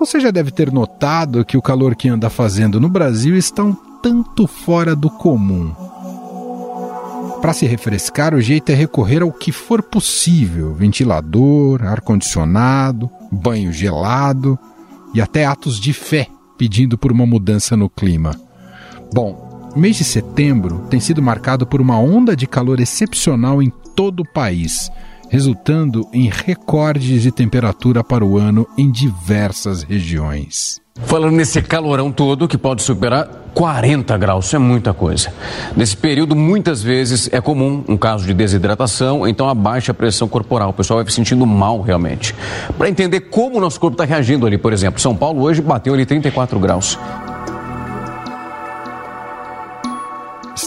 Você já deve ter notado que o calor que anda fazendo no Brasil está um tanto fora do comum. Para se refrescar, o jeito é recorrer ao que for possível: ventilador, ar-condicionado, banho gelado e até atos de fé pedindo por uma mudança no clima. Bom, o mês de setembro tem sido marcado por uma onda de calor excepcional em todo o país resultando em recordes de temperatura para o ano em diversas regiões. Falando nesse calorão todo que pode superar 40 graus, isso é muita coisa. Nesse período, muitas vezes é comum um caso de desidratação, então a baixa pressão corporal. O pessoal vai se sentindo mal realmente. Para entender como o nosso corpo está reagindo ali, por exemplo, São Paulo hoje bateu ali 34 graus.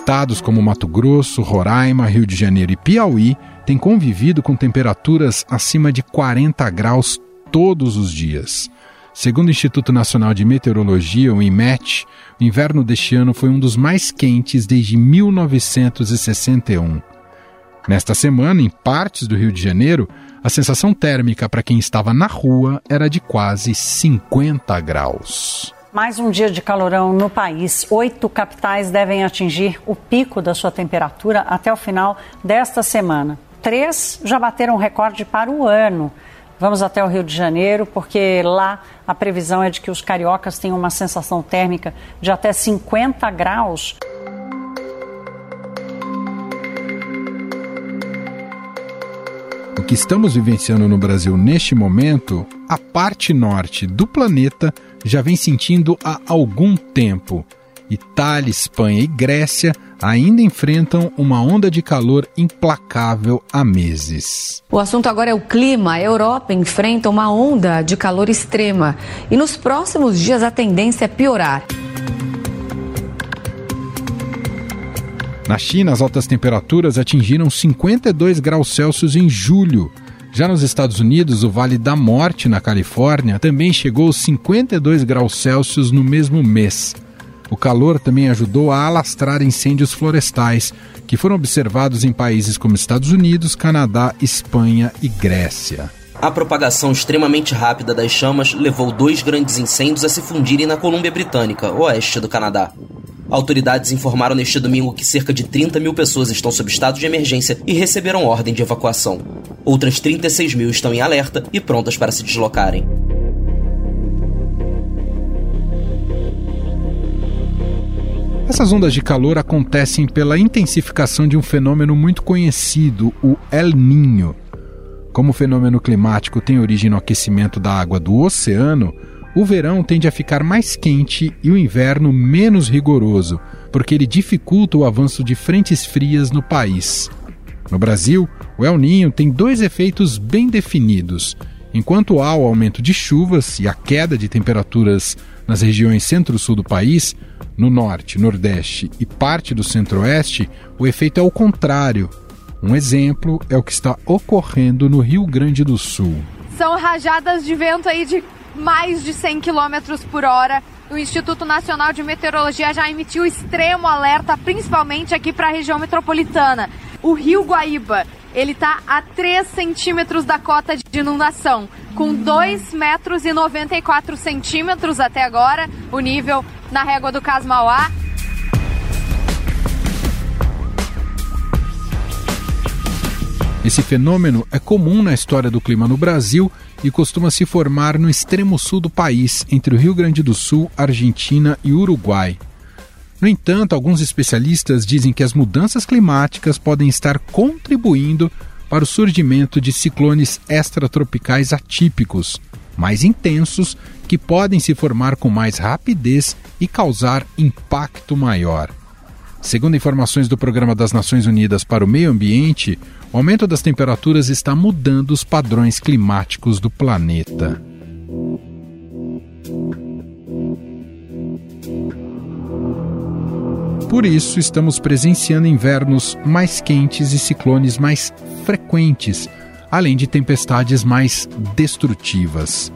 Estados como Mato Grosso, Roraima, Rio de Janeiro e Piauí tem convivido com temperaturas acima de 40 graus todos os dias. Segundo o Instituto Nacional de Meteorologia, o IMET, o inverno deste ano foi um dos mais quentes desde 1961. Nesta semana, em partes do Rio de Janeiro, a sensação térmica para quem estava na rua era de quase 50 graus. Mais um dia de calorão no país. Oito capitais devem atingir o pico da sua temperatura até o final desta semana três já bateram recorde para o ano. Vamos até o Rio de Janeiro, porque lá a previsão é de que os cariocas tenham uma sensação térmica de até 50 graus. O que estamos vivenciando no Brasil neste momento, a parte norte do planeta já vem sentindo há algum tempo. Itália, Espanha e Grécia ainda enfrentam uma onda de calor implacável há meses. O assunto agora é o clima. A Europa enfrenta uma onda de calor extrema e nos próximos dias a tendência é piorar. Na China, as altas temperaturas atingiram 52 graus Celsius em julho. Já nos Estados Unidos, o Vale da Morte, na Califórnia, também chegou aos 52 graus Celsius no mesmo mês. O calor também ajudou a alastrar incêndios florestais, que foram observados em países como Estados Unidos, Canadá, Espanha e Grécia. A propagação extremamente rápida das chamas levou dois grandes incêndios a se fundirem na Colômbia Britânica, oeste do Canadá. Autoridades informaram neste domingo que cerca de 30 mil pessoas estão sob estado de emergência e receberam ordem de evacuação. Outras 36 mil estão em alerta e prontas para se deslocarem. Essas ondas de calor acontecem pela intensificação de um fenômeno muito conhecido, o El Niño. Como o fenômeno climático tem origem no aquecimento da água do oceano, o verão tende a ficar mais quente e o inverno menos rigoroso, porque ele dificulta o avanço de frentes frias no país. No Brasil, o El Niño tem dois efeitos bem definidos. Enquanto há o aumento de chuvas e a queda de temperaturas nas regiões centro-sul do país, no norte, nordeste e parte do centro-oeste, o efeito é o contrário. Um exemplo é o que está ocorrendo no Rio Grande do Sul. São rajadas de vento aí de mais de 100 km por hora. O Instituto Nacional de Meteorologia já emitiu extremo alerta, principalmente aqui para a região metropolitana. O Rio Guaíba, ele está a 3 centímetros da cota de inundação, com 2 metros e 94 centímetros até agora, o nível na régua do Casmauá. Esse fenômeno é comum na história do clima no Brasil e costuma se formar no extremo sul do país, entre o Rio Grande do Sul, Argentina e Uruguai. No entanto, alguns especialistas dizem que as mudanças climáticas podem estar contribuindo para o surgimento de ciclones extratropicais atípicos, mais intensos, que podem se formar com mais rapidez e causar impacto maior. Segundo informações do Programa das Nações Unidas para o Meio Ambiente, o aumento das temperaturas está mudando os padrões climáticos do planeta. Por isso, estamos presenciando invernos mais quentes e ciclones mais frequentes, além de tempestades mais destrutivas.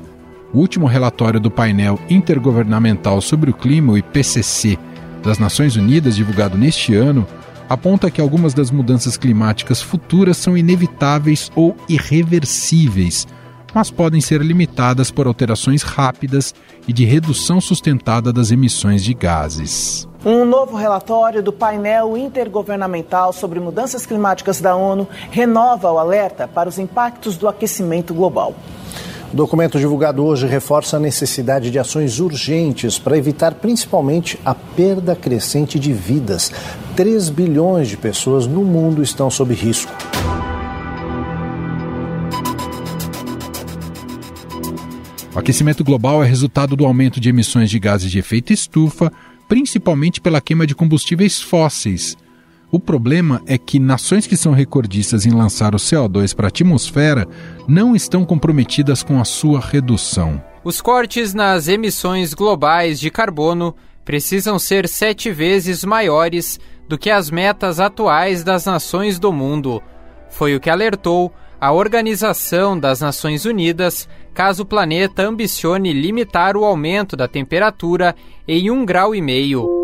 O último relatório do painel intergovernamental sobre o clima, o IPCC, das Nações Unidas, divulgado neste ano, aponta que algumas das mudanças climáticas futuras são inevitáveis ou irreversíveis, mas podem ser limitadas por alterações rápidas e de redução sustentada das emissões de gases. Um novo relatório do painel intergovernamental sobre mudanças climáticas da ONU renova o alerta para os impactos do aquecimento global. O documento divulgado hoje reforça a necessidade de ações urgentes para evitar principalmente a perda crescente de vidas. 3 bilhões de pessoas no mundo estão sob risco. O aquecimento global é resultado do aumento de emissões de gases de efeito estufa, principalmente pela queima de combustíveis fósseis. O problema é que nações que são recordistas em lançar o CO2 para a atmosfera não estão comprometidas com a sua redução. Os cortes nas emissões globais de carbono precisam ser sete vezes maiores do que as metas atuais das nações do mundo. Foi o que alertou a Organização das Nações Unidas caso o planeta ambicione limitar o aumento da temperatura em um grau e meio.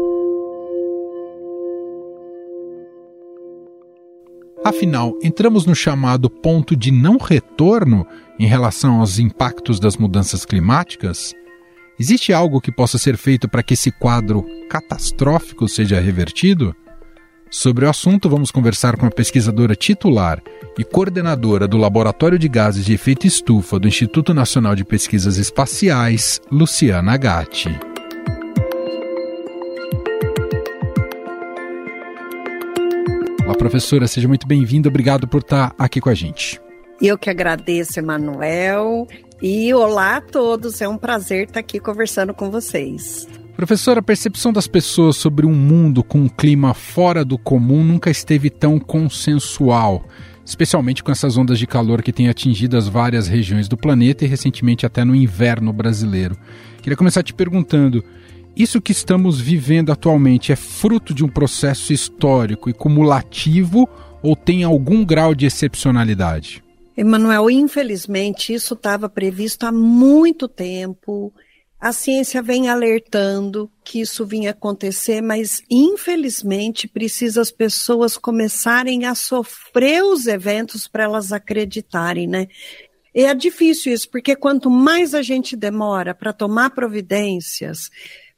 Afinal, entramos no chamado ponto de não retorno em relação aos impactos das mudanças climáticas? Existe algo que possa ser feito para que esse quadro catastrófico seja revertido? Sobre o assunto, vamos conversar com a pesquisadora titular e coordenadora do Laboratório de Gases de Efeito Estufa do Instituto Nacional de Pesquisas Espaciais, Luciana Gatti. Olá, professora, seja muito bem-vinda. Obrigado por estar aqui com a gente. Eu que agradeço, Emanuel. E olá a todos, é um prazer estar aqui conversando com vocês. Professora, a percepção das pessoas sobre um mundo com um clima fora do comum nunca esteve tão consensual, especialmente com essas ondas de calor que têm atingido as várias regiões do planeta e recentemente até no inverno brasileiro. Queria começar te perguntando: isso que estamos vivendo atualmente é fruto de um processo histórico e cumulativo ou tem algum grau de excepcionalidade? Emanuel, infelizmente isso estava previsto há muito tempo a ciência vem alertando que isso vinha acontecer, mas infelizmente precisa as pessoas começarem a sofrer os eventos para elas acreditarem, né? E é difícil isso, porque quanto mais a gente demora para tomar providências,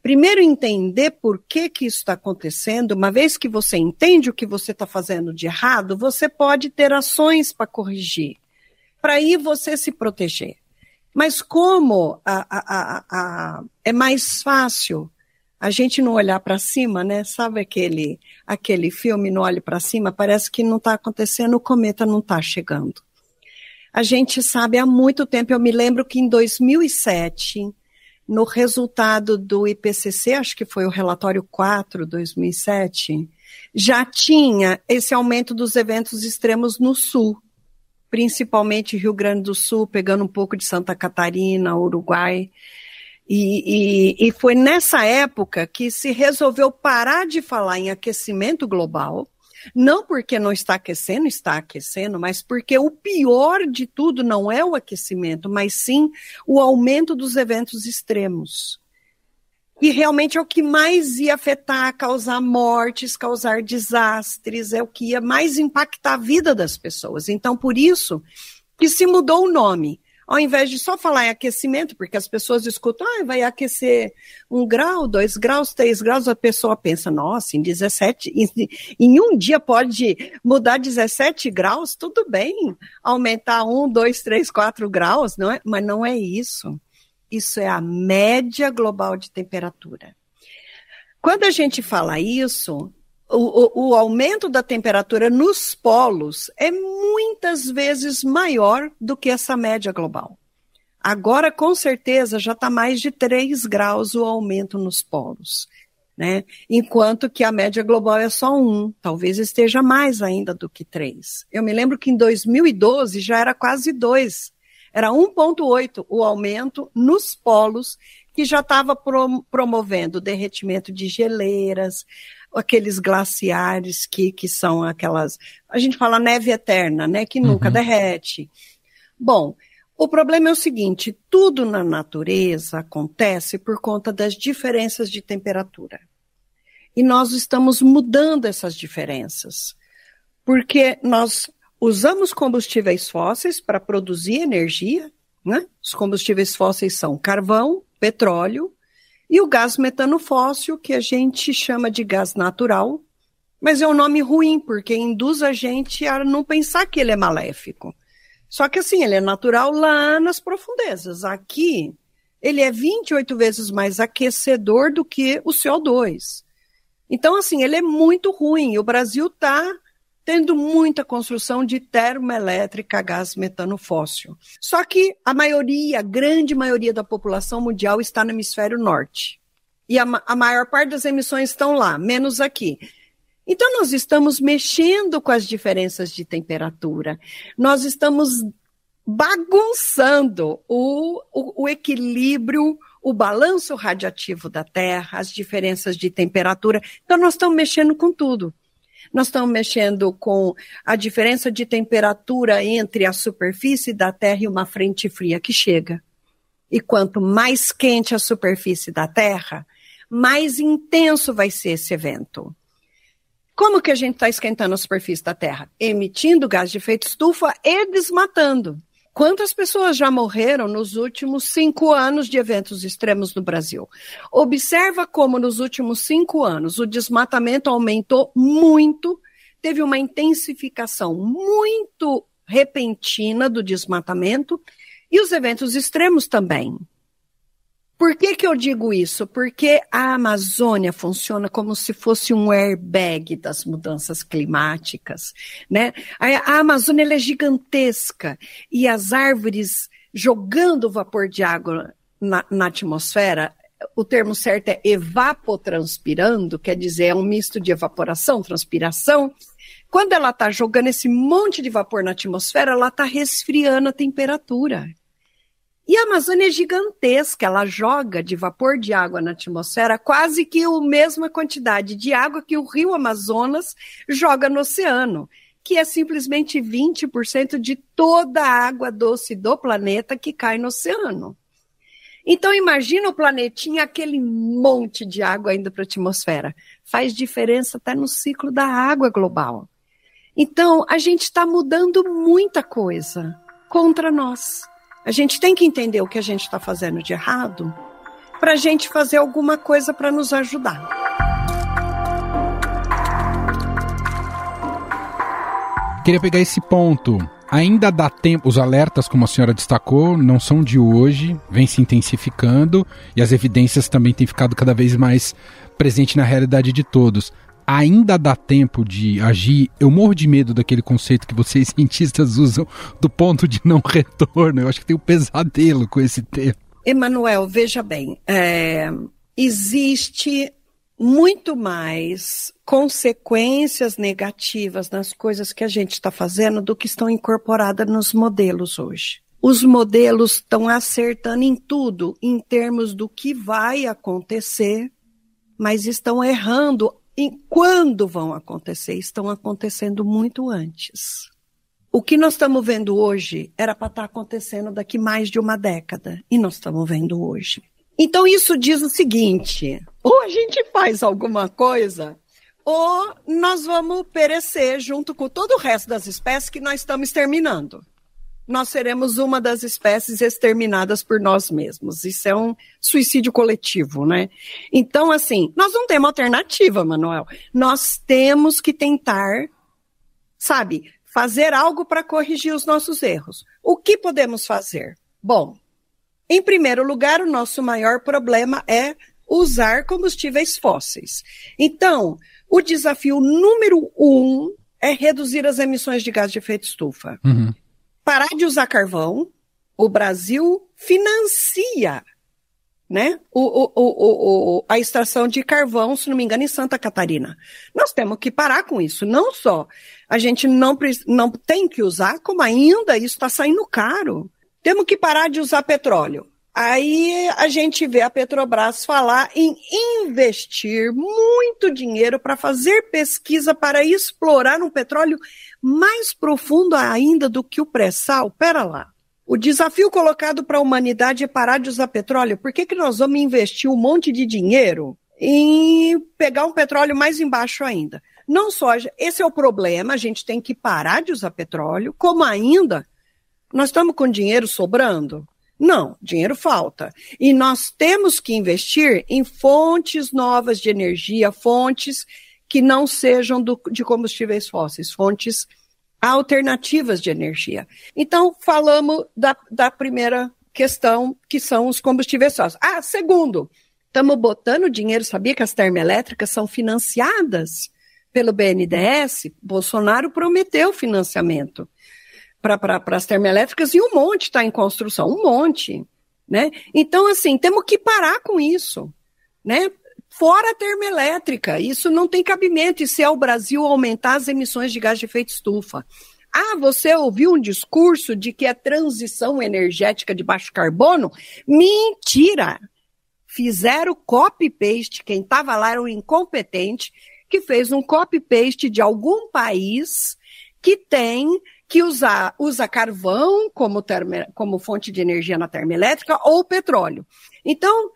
primeiro entender por que que isso está acontecendo, uma vez que você entende o que você está fazendo de errado, você pode ter ações para corrigir, para aí você se proteger. Mas como a, a, a, é mais fácil a gente não olhar para cima, né? Sabe aquele, aquele filme Não Olhe para Cima? Parece que não está acontecendo, o cometa não está chegando. A gente sabe há muito tempo, eu me lembro que em 2007, no resultado do IPCC, acho que foi o relatório 4, 2007, já tinha esse aumento dos eventos extremos no sul principalmente Rio Grande do Sul, pegando um pouco de Santa Catarina, Uruguai. E, e, e, foi nessa época que se resolveu parar de falar em aquecimento global, não porque não está aquecendo, está aquecendo, mas porque o pior de tudo não é o aquecimento, mas sim o aumento dos eventos extremos que realmente é o que mais ia afetar, causar mortes, causar desastres, é o que ia mais impactar a vida das pessoas. Então, por isso que se mudou o nome. Ao invés de só falar em aquecimento, porque as pessoas escutam, ah, vai aquecer um grau, dois graus, três graus, a pessoa pensa, nossa, em 17, em, em um dia pode mudar 17 graus, tudo bem, aumentar um, dois, três, quatro graus, não é? Mas não é isso. Isso é a média global de temperatura. Quando a gente fala isso, o, o, aumento da temperatura nos polos é muitas vezes maior do que essa média global. Agora, com certeza, já está mais de 3 graus o aumento nos polos. Né? Enquanto que a média global é só 1, talvez esteja mais ainda do que 3. Eu me lembro que em 2012 já era quase 2 era 1,8 o aumento nos polos, que já estava promovendo derretimento de geleiras, aqueles glaciares que, que são aquelas. A gente fala neve eterna, né? Que nunca uhum. derrete. Bom, o problema é o seguinte: tudo na natureza acontece por conta das diferenças de temperatura. E nós estamos mudando essas diferenças. Porque nós usamos combustíveis fósseis para produzir energia, Né? Os combustíveis fósseis são carvão, petróleo e o gás metano fóssil, que a gente chama de gás natural, mas é um nome ruim, porque induz a gente a não pensar que ele é maléfico. Só que assim, ele é natural lá nas profundezas. Aqui, ele é 28 vezes mais aquecedor do que o CO2. Então, assim, ele é muito ruim. O Brasil está tendo muita construção de termoelétrica a gás metano fóssil. Só que a maioria, a grande maioria da população mundial está no hemisfério norte. E a, a maior parte das emissões estão lá, menos aqui. Então, nós estamos mexendo com as diferenças de temperatura. Nós estamos bagunçando o, o, o equilíbrio o balanço radiativo da Terra, as diferenças de temperatura. Então, nós estamos mexendo com tudo. Nós estamos mexendo com a diferença de temperatura entre a superfície da Terra e uma frente fria que chega. E quanto mais quente a superfície da Terra, mais intenso vai ser esse evento. Como que a gente está esquentando a superfície da Terra? Emitindo gás de efeito estufa e desmatando. Quantas pessoas já morreram nos últimos cinco anos de eventos extremos no Brasil? Observa como nos últimos cinco anos o desmatamento aumentou muito, teve uma intensificação muito repentina do desmatamento e os eventos extremos também. Por que, que eu digo isso? Porque a Amazônia funciona como se fosse um airbag das mudanças climáticas, né? A, a Amazônia é gigantesca e as árvores jogando vapor de água na, na atmosfera, o termo certo é evapotranspirando, quer dizer, é um misto de evaporação, transpiração. Quando ela está jogando esse monte de vapor na atmosfera, ela está resfriando a temperatura. E a Amazônia é gigantesca, ela joga de vapor de água na atmosfera quase que a mesma quantidade de água que o rio Amazonas joga no oceano, que é simplesmente 20% de toda a água doce do planeta que cai no oceano. Então imagina o planetinha, aquele monte de água indo para a atmosfera. Faz diferença até no ciclo da água global. Então a gente está mudando muita coisa contra nós. A gente tem que entender o que a gente está fazendo de errado para a gente fazer alguma coisa para nos ajudar. Queria pegar esse ponto. Ainda dá tempo, os alertas, como a senhora destacou, não são de hoje, vem se intensificando e as evidências também têm ficado cada vez mais presentes na realidade de todos ainda dá tempo de agir. Eu morro de medo daquele conceito que vocês cientistas usam do ponto de não retorno. Eu acho que tem um pesadelo com esse termo. Emanuel, veja bem, é, existe muito mais consequências negativas nas coisas que a gente está fazendo do que estão incorporadas nos modelos hoje. Os modelos estão acertando em tudo, em termos do que vai acontecer, mas estão errando e quando vão acontecer? Estão acontecendo muito antes. O que nós estamos vendo hoje era para estar tá acontecendo daqui mais de uma década, e nós estamos vendo hoje. Então, isso diz o seguinte: ou a gente faz alguma coisa, ou nós vamos perecer junto com todo o resto das espécies que nós estamos exterminando nós seremos uma das espécies exterminadas por nós mesmos. Isso é um suicídio coletivo, né? Então, assim, nós não temos alternativa, Manuel. Nós temos que tentar, sabe, fazer algo para corrigir os nossos erros. O que podemos fazer? Bom, em primeiro lugar, o nosso maior problema é usar combustíveis fósseis. Então, o desafio número um é reduzir as emissões de gás de efeito estufa. Uhum parar de usar carvão. O Brasil financia né? O, o, o, o, a extração de carvão, se não me engano, em Santa Catarina. Nós temos que parar com isso. Não só a gente não, não tem que usar, como ainda isso está saindo caro. Temos que parar de usar petróleo. Aí a gente vê a Petrobras falar em investir muito dinheiro para fazer pesquisa para explorar um petróleo mais profundo ainda do que o pré-sal. Pera lá. O desafio colocado para a humanidade é parar de usar petróleo. Por que, que nós vamos investir um monte de dinheiro em pegar um petróleo mais embaixo ainda? Não só, esse é o problema, a gente tem que parar de usar petróleo, como ainda nós estamos com dinheiro sobrando. Não, dinheiro falta. E nós temos que investir em fontes novas de energia, fontes que não sejam do, de combustíveis fósseis, fontes alternativas de energia. Então, falamos da, da primeira questão, que são os combustíveis fósseis. Ah, segundo, estamos botando dinheiro, sabia que as termoelétricas são financiadas pelo BNDES? Bolsonaro prometeu financiamento para as termoelétricas e um monte está em construção, um monte. Né? Então, assim, temos que parar com isso. Né? Fora a termoelétrica, isso não tem cabimento, e se é o Brasil aumentar as emissões de gás de efeito estufa. Ah, você ouviu um discurso de que é transição energética de baixo carbono? Mentira! Fizeram copy-paste, quem estava lá era um incompetente, que fez um copy-paste de algum país que tem que usar, usa carvão como, termo, como fonte de energia na termoelétrica ou petróleo. Então,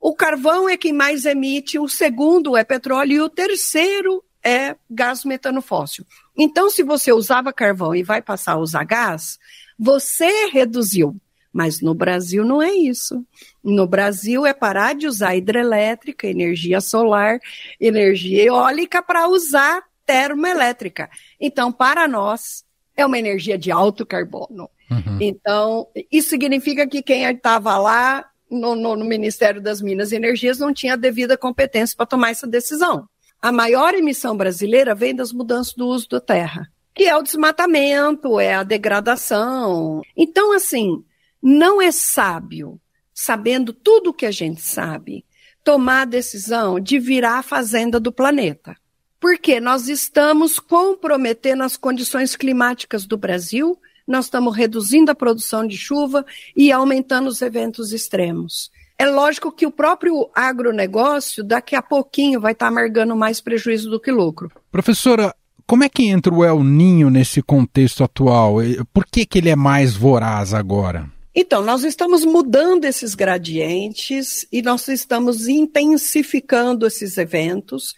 o carvão é quem mais emite, o segundo é petróleo e o terceiro é gás metano fóssil. Então, se você usava carvão e vai passar a usar gás, você reduziu. Mas no Brasil não é isso. No Brasil é parar de usar hidrelétrica, energia solar, energia eólica para usar termoelétrica. Então, para nós, é uma energia de alto carbono. Uhum. Então, isso significa que quem estava lá no, no, no, Ministério das Minas e Energias não tinha a devida competência para tomar essa decisão. A maior emissão brasileira vem das mudanças do uso da terra, que é o desmatamento, é a degradação. Então, assim, não é sábio, sabendo tudo o que a gente sabe, tomar a decisão de virar a fazenda do planeta. Porque nós estamos comprometendo as condições climáticas do Brasil, nós estamos reduzindo a produção de chuva e aumentando os eventos extremos. É lógico que o próprio agronegócio daqui a pouquinho vai estar amargando mais prejuízo do que lucro. Professora, como é que entra o El Ninho nesse contexto atual? Por que, que ele é mais voraz agora? Então, nós estamos mudando esses gradientes e nós estamos intensificando esses eventos.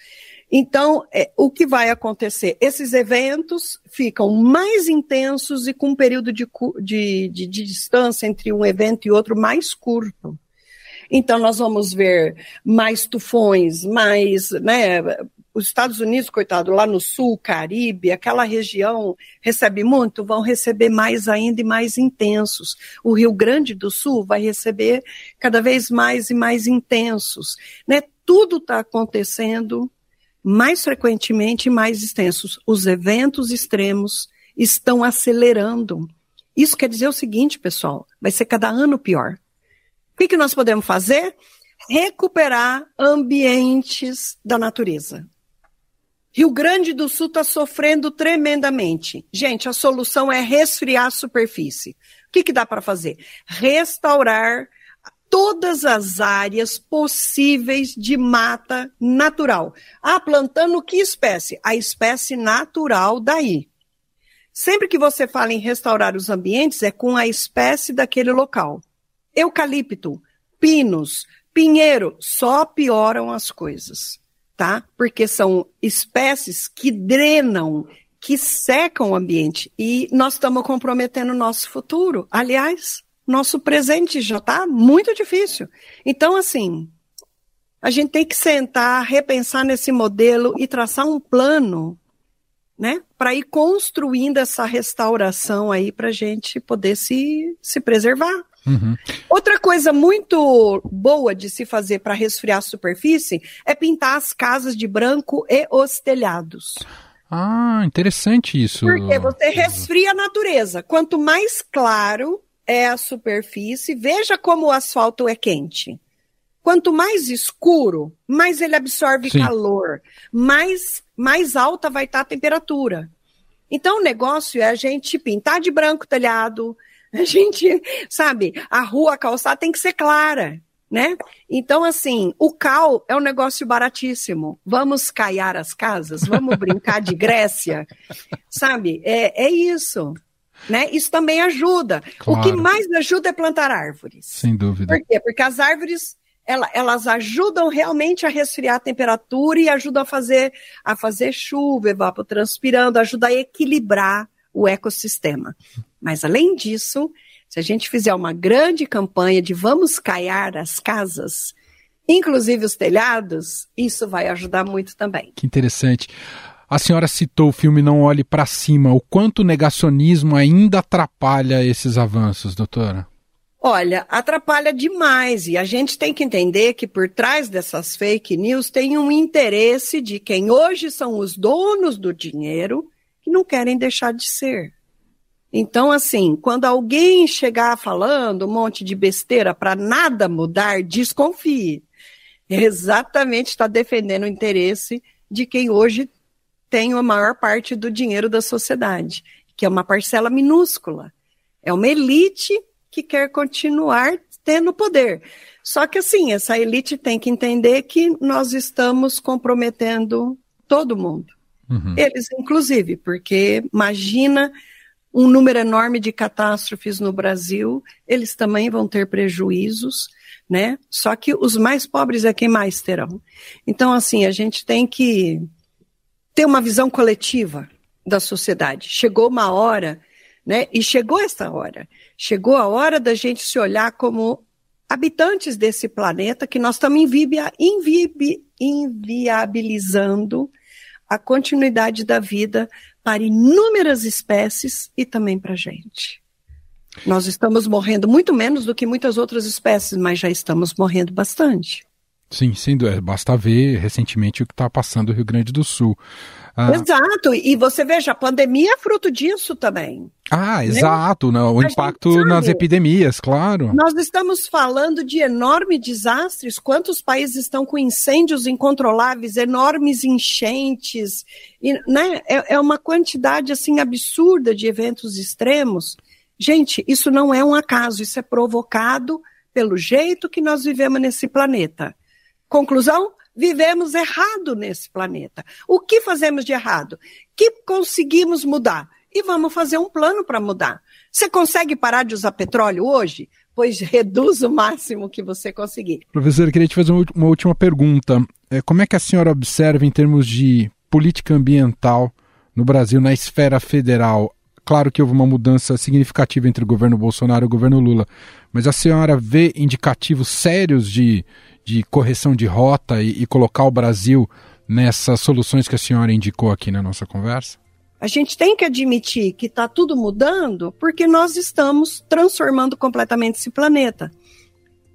Então, é, o que vai acontecer? Esses eventos ficam mais intensos e com um período de, de, de, de distância entre um evento e outro mais curto. Então, nós vamos ver mais tufões, mais, né, os Estados Unidos, coitado, lá no sul, Caribe, aquela região recebe muito, vão receber mais ainda e mais intensos. O Rio Grande do Sul vai receber cada vez mais e mais intensos. Né? Tudo está acontecendo mais frequentemente e mais extensos. Os eventos extremos estão acelerando. Isso quer dizer o seguinte, pessoal, vai ser cada ano pior. O que, que nós podemos fazer? Recuperar ambientes da natureza. Rio Grande do Sul está sofrendo tremendamente. Gente, a solução é resfriar a superfície. O que, que dá para fazer? Restaurar todas as áreas possíveis de mata natural. Ah, plantando que espécie? A espécie natural daí. Sempre que você fala em restaurar os ambientes, é com a espécie daquele local. Eucalipto, pinos, pinheiro, só pioram as coisas, tá? Porque são espécies que drenam, que secam o ambiente. E nós estamos comprometendo o nosso futuro. Aliás, nosso presente já está muito difícil. Então, assim, a gente tem que sentar, repensar nesse modelo e traçar um plano, né, para ir construindo essa restauração aí para a gente poder se, se preservar. Uhum. Outra coisa muito boa de se fazer para resfriar a superfície é pintar as casas de branco e os telhados. Ah, interessante isso. Porque você resfria a natureza. Quanto mais claro, é a superfície. Veja como o asfalto é quente. Quanto mais escuro, mais ele absorve Sim. calor, mais, mais alta vai estar a temperatura. Então, o negócio é a gente pintar de branco o telhado, a gente, sabe, a rua, a calçada tem que ser clara, né? Então, assim, o cal é um negócio baratíssimo. Vamos caiar as casas, vamos brincar de Grécia, sabe? É, é isso. Né? Isso também ajuda. Claro. O que mais ajuda é plantar árvores. Sem dúvida. Por quê? Porque as árvores elas ajudam realmente a resfriar a temperatura e ajudam a fazer, a fazer chuva, evapotranspirando, ajuda a equilibrar o ecossistema. Mas além disso, se a gente fizer uma grande campanha de vamos caiar as casas, inclusive os telhados, isso vai ajudar muito também. Que interessante. A senhora citou o filme Não Olhe para Cima. O quanto o negacionismo ainda atrapalha esses avanços, doutora? Olha, atrapalha demais e a gente tem que entender que por trás dessas fake news tem um interesse de quem hoje são os donos do dinheiro que não querem deixar de ser. Então, assim, quando alguém chegar falando um monte de besteira para nada mudar, desconfie. Exatamente está defendendo o interesse de quem hoje tem a maior parte do dinheiro da sociedade, que é uma parcela minúscula. É uma elite que quer continuar tendo poder. Só que, assim, essa elite tem que entender que nós estamos comprometendo todo mundo. Uhum. Eles, inclusive, porque imagina um número enorme de catástrofes no Brasil, eles também vão ter prejuízos, né? Só que os mais pobres é quem mais terão. Então, assim, a gente tem que ter uma visão coletiva da sociedade. Chegou uma hora, né? E chegou essa hora. Chegou a hora da gente se olhar como habitantes desse planeta que nós estamos invibia, invibi, inviabilizando a continuidade da vida para inúmeras espécies e também para a gente. Nós estamos morrendo muito menos do que muitas outras espécies, mas já estamos morrendo bastante. Sim, sem dúvida. Basta ver recentemente o que está passando no Rio Grande do Sul. Ah. Exato, e você veja, a pandemia é fruto disso também. Ah, né? exato, né? o a impacto nas epidemias, claro. Nós estamos falando de enormes desastres, quantos países estão com incêndios incontroláveis, enormes enchentes, e, né? é, é uma quantidade assim absurda de eventos extremos. Gente, isso não é um acaso, isso é provocado pelo jeito que nós vivemos nesse planeta. Conclusão? vivemos errado nesse planeta. O que fazemos de errado? Que conseguimos mudar? E vamos fazer um plano para mudar. Você consegue parar de usar petróleo hoje? Pois reduz o máximo que você conseguir. Professor, queria te fazer uma última pergunta. É, como é que a senhora observa em termos de política ambiental no Brasil, na esfera federal? Claro que houve uma mudança significativa entre o governo Bolsonaro e o governo Lula, mas a senhora vê indicativos sérios de de correção de rota e, e colocar o Brasil nessas soluções que a senhora indicou aqui na nossa conversa? A gente tem que admitir que está tudo mudando porque nós estamos transformando completamente esse planeta.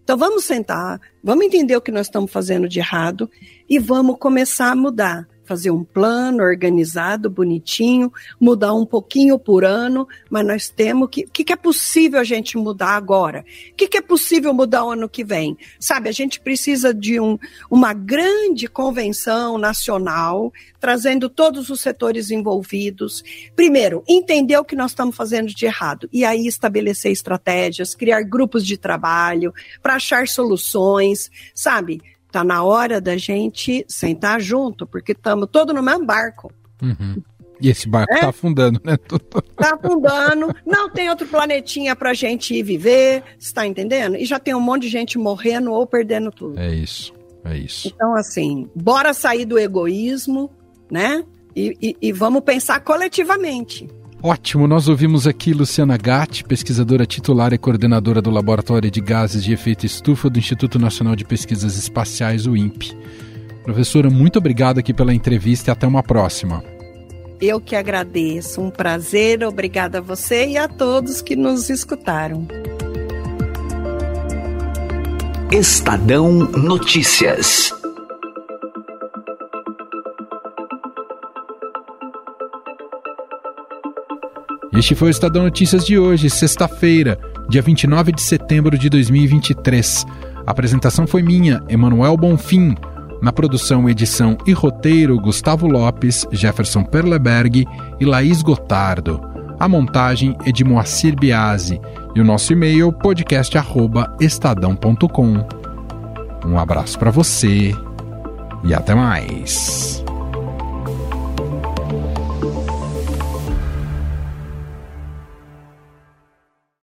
Então vamos sentar, vamos entender o que nós estamos fazendo de errado e vamos começar a mudar fazer um plano organizado, bonitinho, mudar um pouquinho por ano, mas nós temos que. O que, que, é possível a gente mudar agora? O que, que, é possível mudar o ano que vem? Sabe, a gente precisa de um, uma grande convenção nacional, trazendo todos os setores envolvidos. Primeiro, entender o que nós estamos fazendo de errado, e aí estabelecer estratégias, criar grupos de trabalho para achar soluções, sabe? Tá na hora da gente sentar junto, porque estamos todos no mesmo barco. Uhum. E esse barco está é? afundando, né? Está afundando, não tem outro planetinha para a gente ir viver, está entendendo? E já tem um monte de gente morrendo ou perdendo tudo. É isso, é isso. Então, assim, bora sair do egoísmo, né? E, e, e vamos pensar coletivamente. Ótimo, nós ouvimos aqui Luciana Gatti, pesquisadora titular e coordenadora do Laboratório de Gases de Efeito Estufa do Instituto Nacional de Pesquisas Espaciais, o INPE. Professora, muito obrigado aqui pela entrevista e até uma próxima. Eu que agradeço, um prazer, obrigada a você e a todos que nos escutaram. Estadão Notícias. Este foi o Estadão Notícias de hoje, sexta-feira, dia 29 de setembro de 2023. A apresentação foi minha, Emanuel Bonfim. Na produção, edição e roteiro, Gustavo Lopes, Jefferson Perleberg e Laís Gotardo. A montagem é de Moacir Biasi e o nosso e-mail podcast@estadão.com. Um abraço para você e até mais.